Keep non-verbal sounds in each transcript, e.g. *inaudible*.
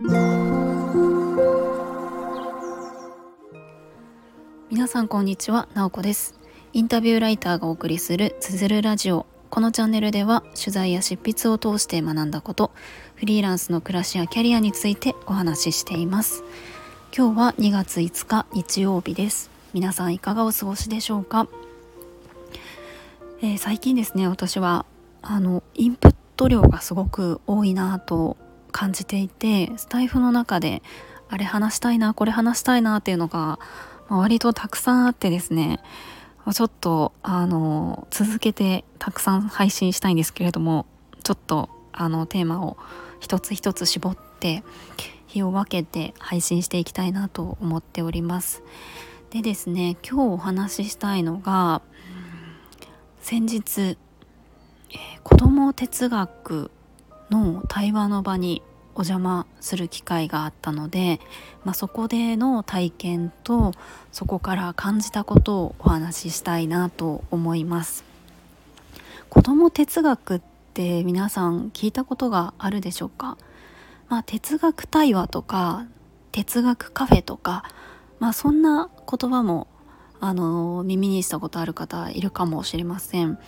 皆さんこんにちは、なおこです。インタビューライターがお送りするつづるラジオ。このチャンネルでは取材や執筆を通して学んだことフリーランスの暮らしやキャリアについてお話ししています。今日は2月5日日曜日です。皆さんいかがお過ごしでしょうか、えー、最近ですね私はあのインプット量がすごく多いなと感じていてスタイフの中であれ話したいなこれ話したいなっていうのが割とたくさんあってですね。ちょっとあの続けてたくさん配信したいんですけれどもちょっとあのテーマを一つ一つ絞って日を分けて配信していきたいなと思っております。でですね今日お話ししたいのが先日、えー、子ども哲学の対話の場にお邪魔する機会があったので、まあ、そこでの体験とそこから感じたことをお話ししたいなと思います。子ども哲学って皆さん聞いたことがあるでしょうか、まあ、哲学対話とか哲学カフェとか、まあ、そんな言葉もあの耳にしたことある方いるかもしれません。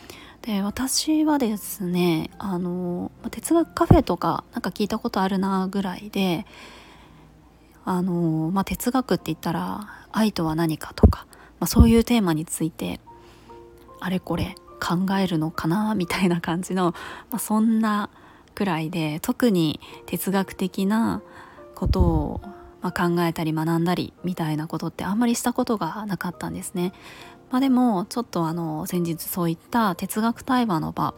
で私はですねあの哲学カフェとかなんか聞いたことあるなぐらいであの、まあ、哲学って言ったら愛とは何かとか、まあ、そういうテーマについてあれこれ考えるのかなみたいな感じの、まあ、そんなくらいで特に哲学的なことを、まあ、考えたり学んだりみたいなことってあんまりしたことがなかったんですね。まあ、でもちょっとあの先日そういった哲学対話の場、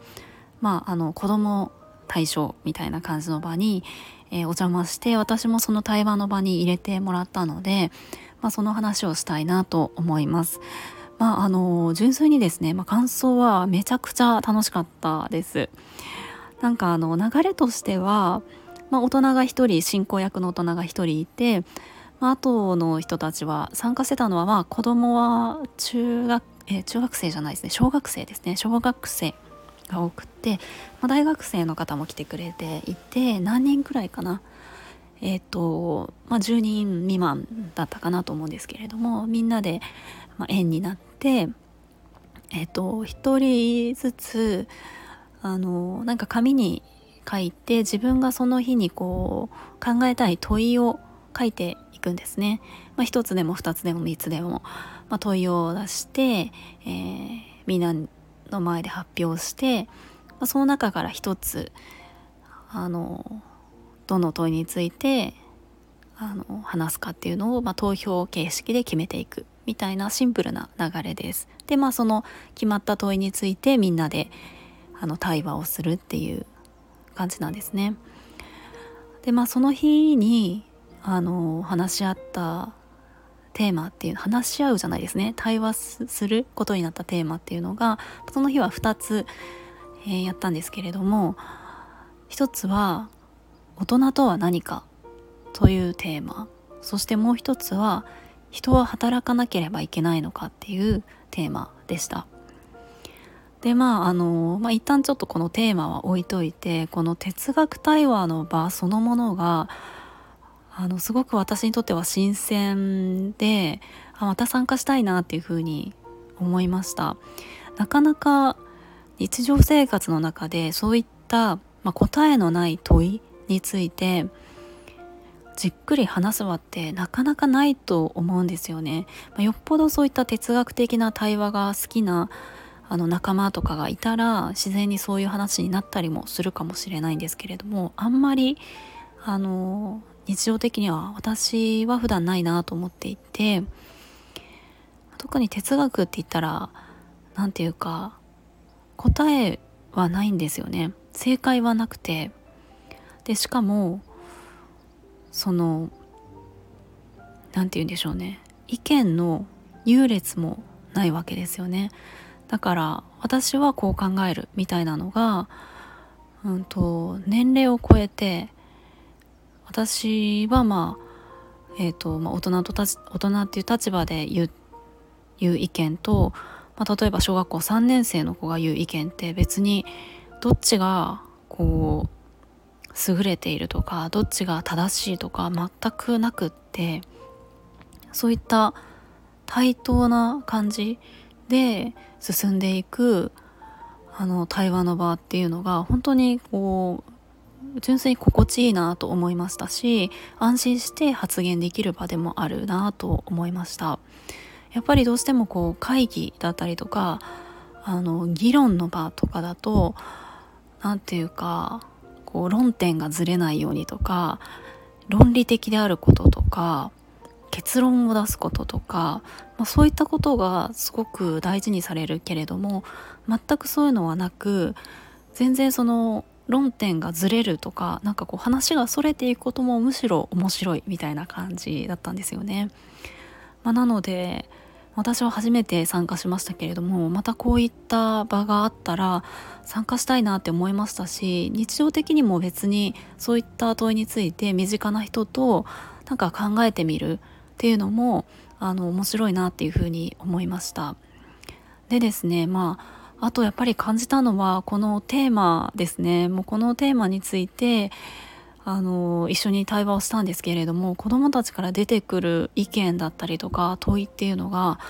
まあ、あの子供対象みたいな感じの場に、えー、お邪魔して私もその対話の場に入れてもらったので、まあ、その話をしたいなと思います。まあ、あの純粋にですね、まあ、感想はめちゃくちゃ楽しかったです。なんかあの流れとしては、まあ、大人が1人進行役の大人が1人いてまあ、あとの人たちは参加してたのはまあ子供は中学、えー、中学生じゃないですね。小学生ですね。小学生が多くて、まあ、大学生の方も来てくれていて何人くらいかな。えっ、ー、とまあ10人未満だったかなと思うんですけれどもみんなで、まあ、円になってえっ、ー、と1人ずつあのなんか紙に書いて自分がその日にこう考えたい問いを書いてくんですね。まあ、1つでも2つでも3つでも、まあ、問いを出して、えー、みんなの前で発表して、まあ、その中から1つあのどの問いについてあの話すかっていうのを、ま、投票形式で決めていくみたいなシンプルな流れです。でまあその決まった問いについてみんなであの対話をするっていう感じなんですね。でまあその日にあの話し合ったテーマっていう話し合うじゃないですね対話することになったテーマっていうのがその日は2つ、えー、やったんですけれども1つは「大人とは何か」というテーマそしてもう一つは「人は働かなければいけないのか」っていうテーマでした。でまああの、まあ、一旦ちょっとこのテーマは置いといてこの哲学対話の場そのものがあのすごく私にとっては新鮮であまた参加したいなっていうふうに思いました。なかなか日常生活の中でそういった、まあ、答えのない問いについてじっくり話す場ってなかなかないと思うんですよね、まあ、よっぽどそういった哲学的な対話が好きなあの仲間とかがいたら自然にそういう話になったりもするかもしれないんですけれどもあんまりあの日常的には私は普段ないなと思っていて特に哲学って言ったら何て言うか答えはないんですよね。正解はなくて。でしかもその何て言うんでしょうね。意見の優劣もないわけですよね。だから私はこう考えるみたいなのが、うんと年齢を超えて私はまあえ、ー、と、まあ、大人と大人っていう立場で言う言う意見と、まあ、例えば小学校3年生の子が言う意見って別にどっちがこう優れているとかどっちが正しいとか全くなくってそういった対等な感じで進んでいくあの対話の場っていうのが本当にこう純粋に心地いいなと思いましたし安心して発言できる場でもあるなと思いました。やっぱりどうしてもこう会議だったりとかあの議論の場とかだと何て言うかこう論点がずれないようにとか論理的であることとか結論を出すこととか、まあ、そういったことがすごく大事にされるけれども全くそういうのはなく全然その論点がずれるとかなんかこう話がそれていくこともむしろ面白いみたいな感じだったんですよね。まあ、なので私は初めて参加しましたけれどもまたこういった場があったら参加したいなって思いましたし日常的にも別にそういった問いについて身近な人となんか考えてみるっていうのもあの面白いなっていうふうに思いましたでですねまああとやっぱり感じたのはこのテーマですね。もうこのテーマについてあの一緒に対話をしたんですけれども子どもたちから出てくる意見だったりとか問いっていうのが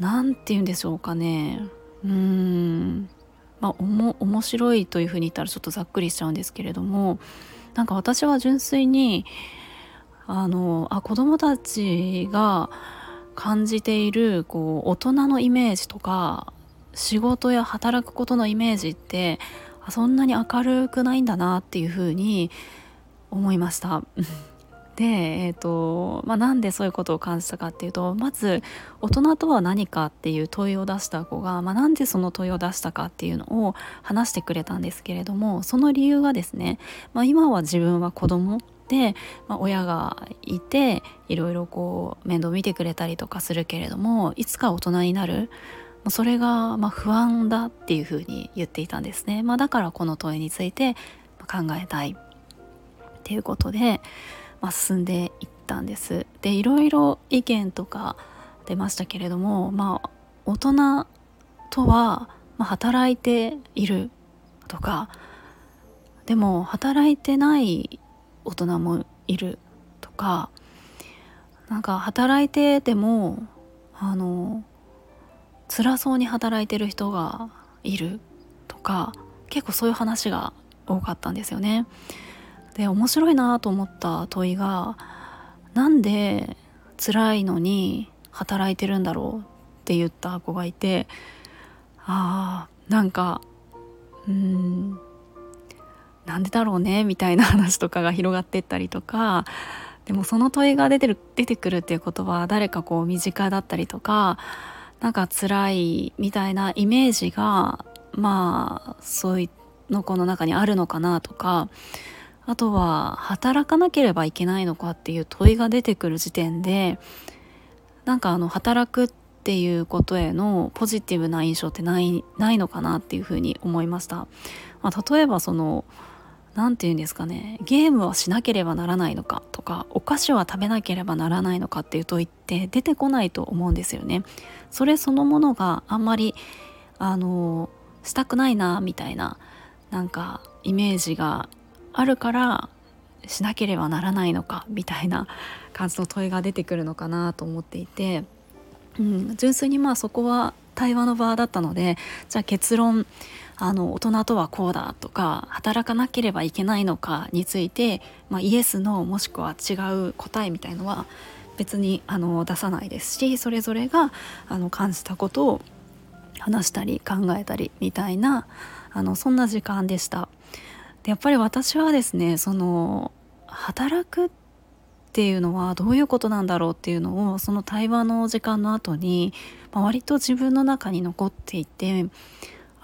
何て言うんでしょうかね。うーん。まあおも面白いというふうに言ったらちょっとざっくりしちゃうんですけれどもなんか私は純粋にあのあ子どもたちが感じているこう大人のイメージとか仕事や働くことのイメージってそんなに明るくないんだなっていうふうに思いました。*laughs* で、えーとまあ、なんでそういうことを感じたかっていうとまず大人とは何かっていう問いを出した子が、まあ、なんでその問いを出したかっていうのを話してくれたんですけれどもその理由がですね、まあ、今は自分は子供で、まあ、親がいていろいろこう面倒見てくれたりとかするけれどもいつか大人になるそれがま不安だっていうふうに言っていたんですね、まあ、だからこの問いについて考えたい。っていうことで、まあ、進んでいったんです。でいろいろ意見とか出ましたけれどもまあ大人とは、働いているとかでも働いてない大人もいるとかなんか働いててもあの辛そうに働いてる人がいるとか結構そういう話が多かったんですよね。で面白いなと思った問いがなんで辛いのに働いてるんだろうって言った子がいてあーなんかうんなんでだろうねみたいな話とかが広がってったりとかでもその問いが出てる出てくるっていうことは誰かこう身近だったりとかなんか辛いみたいなイメージがまあそういうの子の中にあるのかなとかあとは働かなければいけないのかっていう問いが出てくる時点でなんかあの働くっていうことへのポジティブな印象ってないないのかなっていうふうに思いました。まあ、例えばその何て言うんですかねゲームはしなければならないのかとかお菓子は食べなければならないのかっていう問いって出てこないと思うんですよね。それそのものがあんまりあのしたくないなみたいななんかイメージがあるからしなければならないのかみたいな感じの問いが出てくるのかなと思っていて、うん、純粋にまあそこは対話の場だったのでじゃあ結論あの大人とはこうだとか働かなければいけないのかについて、まあ、イエスノーもしくは違う答えみたいのは別にあの出さないですしそれぞれがあの感じたことを話したり考えたりみたいなあのそんな時間でした。でやっぱり私はですねその働くっていうのはどういうことなんだろうっていうのをその対話の時間の後に、まあ、割と自分の中に残っていて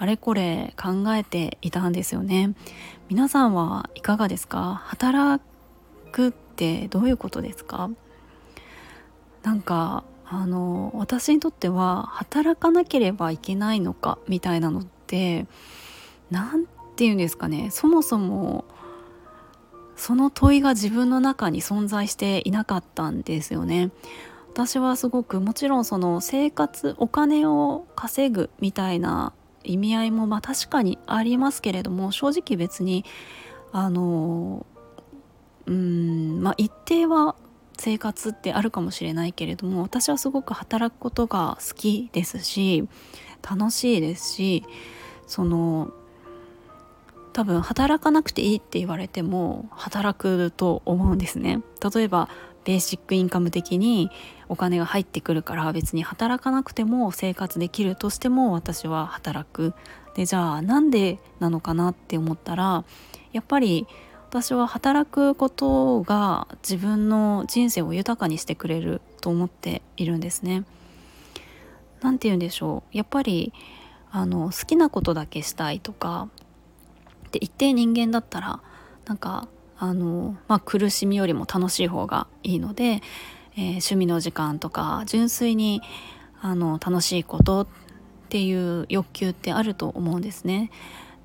あれこれ考えていたんですよね。皆さんはいかがですか？働くってどういうことですか？なんかあの私にとっては働かなければいけないのか？みたいなのって何て言うんですかね？そもそもその問いが自分の中に存在していなかったんですよね。私はすごくもちろんその生活お金を稼ぐみたいな意味合いもまあ確かにありますけれども正直別にあのうんまあ一定は生活ってあるかもしれないけれども私はすごく働くことが好きですし楽しいですしその多分働かなくていいって言われても働くと思うんですね。例えばベーシックインカム的にお金が入ってくるから別に働かなくても生活できるとしても私は働くでじゃあなんでなのかなって思ったらやっぱり私は働くことが自分の人生を豊かにしてくれると思っているんですね。何て言うんでしょうやっぱりあの好きなことだけしたいとかで一定人間だったらなんかあの、まあ、苦しみよりも楽しい方がいいので、えー、趣味の時間とか純粋にあの楽しいことっていう欲求ってあると思うんですね。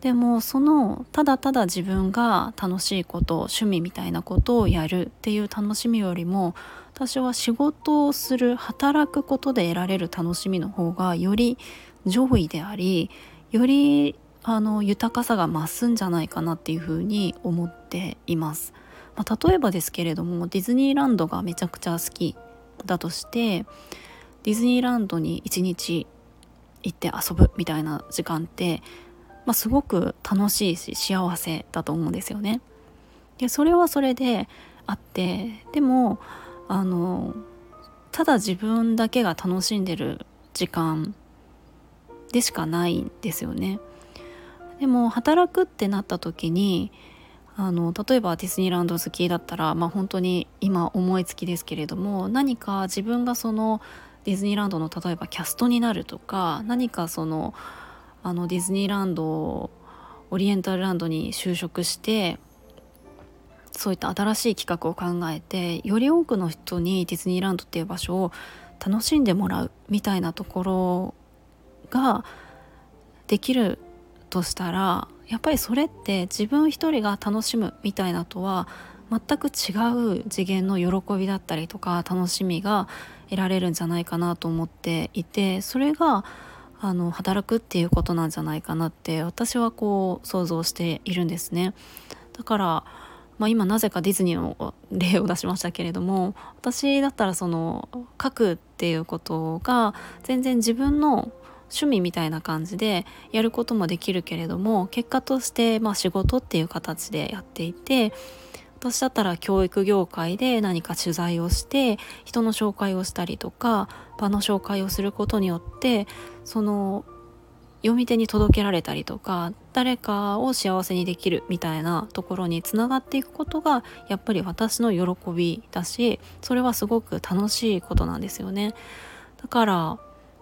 でもそのただただ自分が楽しいこと趣味みたいなことをやるっていう楽しみよりも私は仕事をする働くことで得られる楽しみの方がより上位でありよりあの豊かさが増すんじゃないかなっていうふうに思っています。まあ、例えばですけれどもディズニーランドがめちゃくちゃ好きだとしてディズニーランドに一日行って遊ぶみたいな時間ってまあ、すごく楽しいし幸せだと思うんですよね。でそれはそれであってでもあのただ自分だけが楽しんでる時間でしかないんですよね。でも働くってなった時にあの例えばディズニーランド好きだったら、まあ、本当に今思いつきですけれども何か自分がそのディズニーランドの例えばキャストになるとか何かそのあのディズニーランドオリエンタルランドに就職してそういった新しい企画を考えてより多くの人にディズニーランドっていう場所を楽しんでもらうみたいなところができるとしたらやっぱりそれって自分一人が楽しむみたいなとは全く違う次元の喜びだったりとか楽しみが得られるんじゃないかなと思っていてそれがあの働くっていうことなんじゃないかなって私はこう想像しているんですね。だから、まあ、今なぜかディズニーの例を出しましたけれども私だったらその書くっていうことが全然自分の趣味みたいな感じでやることもできるけれども結果としてまあ仕事っていう形でやっていて私だったら教育業界で何か取材をして人の紹介をしたりとか場の紹介をすることによってその読み手に届けられたりとか誰かを幸せにできるみたいなところにつながっていくことがやっぱり私の喜びだしそれはすごく楽しいことなんですよね。だから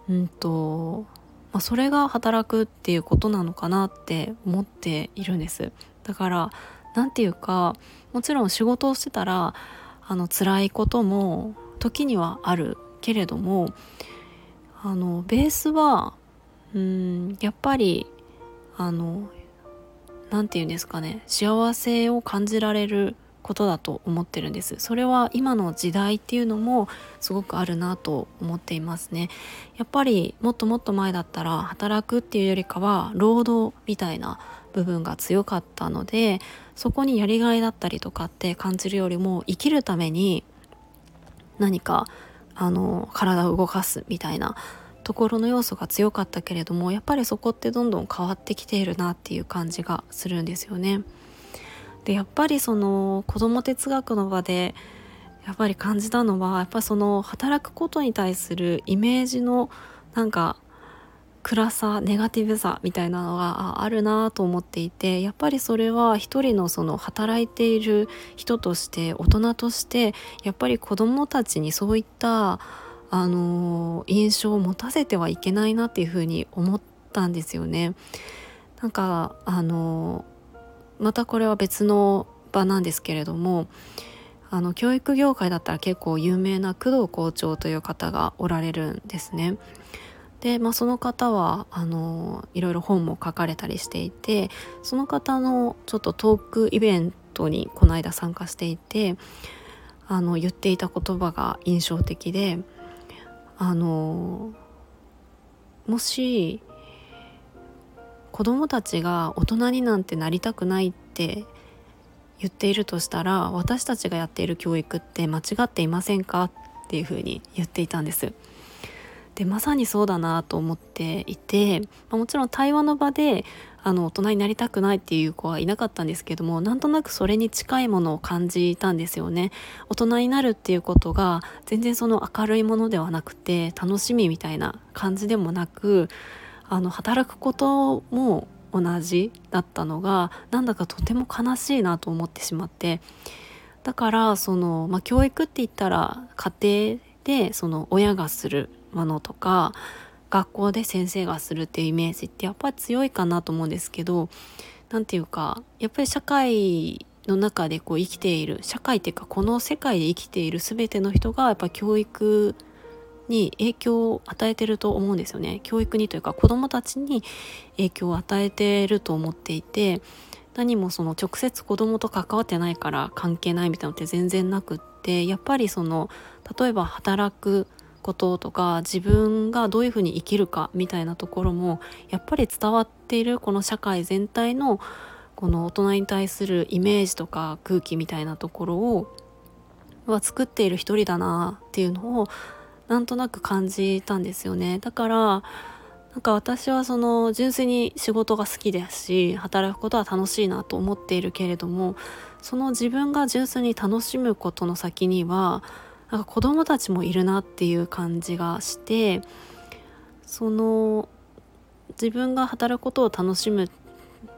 うんと、まあ、それが働くっていうことなのかなって思っているんです。だから何て言うかもちろん仕事をしてたらあの辛いことも時にはあるけれどもあのベースはうんやっぱりあの何て言うんですかね幸せを感じられることだと思ってるんですそれは今の時代っていうのもすごくあるなと思っていますねやっぱりもっともっと前だったら働くっていうよりかは労働みたいな部分が強かったのでそこにやりがいだったりとかって感じるよりも生きるために何かあの体を動かすみたいなところの要素が強かったけれどもやっぱりそこってどんどん変わってきているなっていう感じがするんですよね。でやっぱりその子ども哲学の場でやっぱり感じたのはやっぱその働くことに対するイメージのなんか暗さネガティブさみたいなのがあるなと思っていてやっぱりそれは一人のその働いている人として大人としてやっぱり子どもたちにそういったあの印象を持たせてはいけないなっていうふうに思ったんですよね。なんかあのまたこれは別の場なんですけれどもあの教育業界だったら結構有名な工藤校長という方がおられるんですね。で、まあ、その方はあのいろいろ本も書かれたりしていてその方のちょっとトークイベントにこの間参加していてあの言っていた言葉が印象的であのもし子供たちが大人になんてなりたくないって言っているとしたら私たちがやっている教育って間違っていませんかっていうふうに言っていたんです。でまさにそうだなと思っていて、まあ、もちろん対話の場であの大人になりたくないっていう子はいなかったんですけどもなんとなくそれに近いものを感じたんですよね大人になるっていうことが全然その明るいものではなくて楽しみみたいな感じでもなくあの働くことも同じだったのがなんだかとても悲しいなと思ってしまってだからその、まあ、教育って言ったら家庭でその親がするものとか学校で先生がするっていうイメージってやっぱり強いかなと思うんですけど何て言うかやっぱり社会の中でこう生きている社会っていうかこの世界で生きている全ての人がやっぱ教育に影響を与えてると思うんですよね。教育にというか子どもたちに影響を与えてると思っていて何もその直接子供と関わってないから関係ないみたいなのって全然なくってやっぱりその例えば働くこととか自分がどういうふうに生きるかみたいなところもやっぱり伝わっているこの社会全体のこの大人に対するイメージとか空気みたいなところをは作っている一人だなっていうのをなんとなく感じたんですよね。だからなんか私はその純粋に仕事が好きですし働くことは楽しいなと思っているけれどもその自分が純粋に楽しむことの先にはなんか子供たちもいるなっていう感じがしてその自分が働くことを楽しむ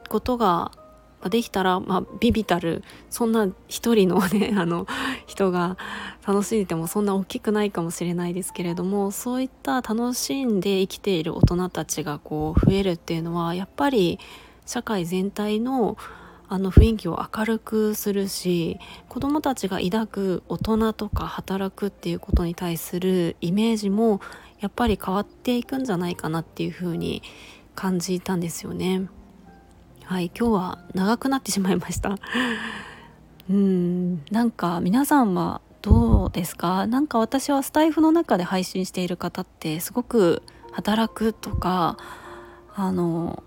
ことができたら、まあ、ビビたるそんな一人のね *laughs* あの人が楽しんでてもそんな大きくないかもしれないですけれどもそういった楽しんで生きている大人たちがこう増えるっていうのはやっぱり社会全体のあの雰囲気を明るくするし子どもたちが抱く大人とか働くっていうことに対するイメージもやっぱり変わっていくんじゃないかなっていうふうに感じたんですよね。はい今日は長くなってしまいました。*laughs* うんなんか皆さんはどうですか？なか私はスタイフの中で配信している方ってすごく働くとかあの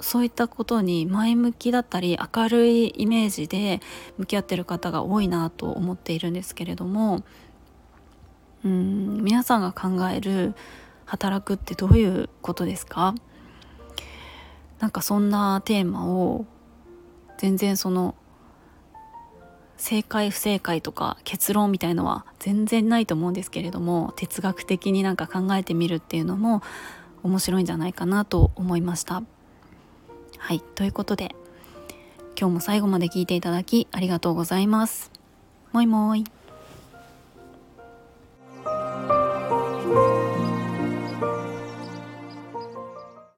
そういったことに前向きだったり明るいイメージで向き合ってる方が多いなと思っているんですけれどもうん皆さんが考える働くってどういうことですか？なんかそんなテーマを全然その正解不正解とか結論みたいのは全然ないと思うんですけれども哲学的になんか考えてみるっていうのも面白いんじゃないかなと思いました。はいということで今日も最後まで聞いていただきありがとうございます。もいもい。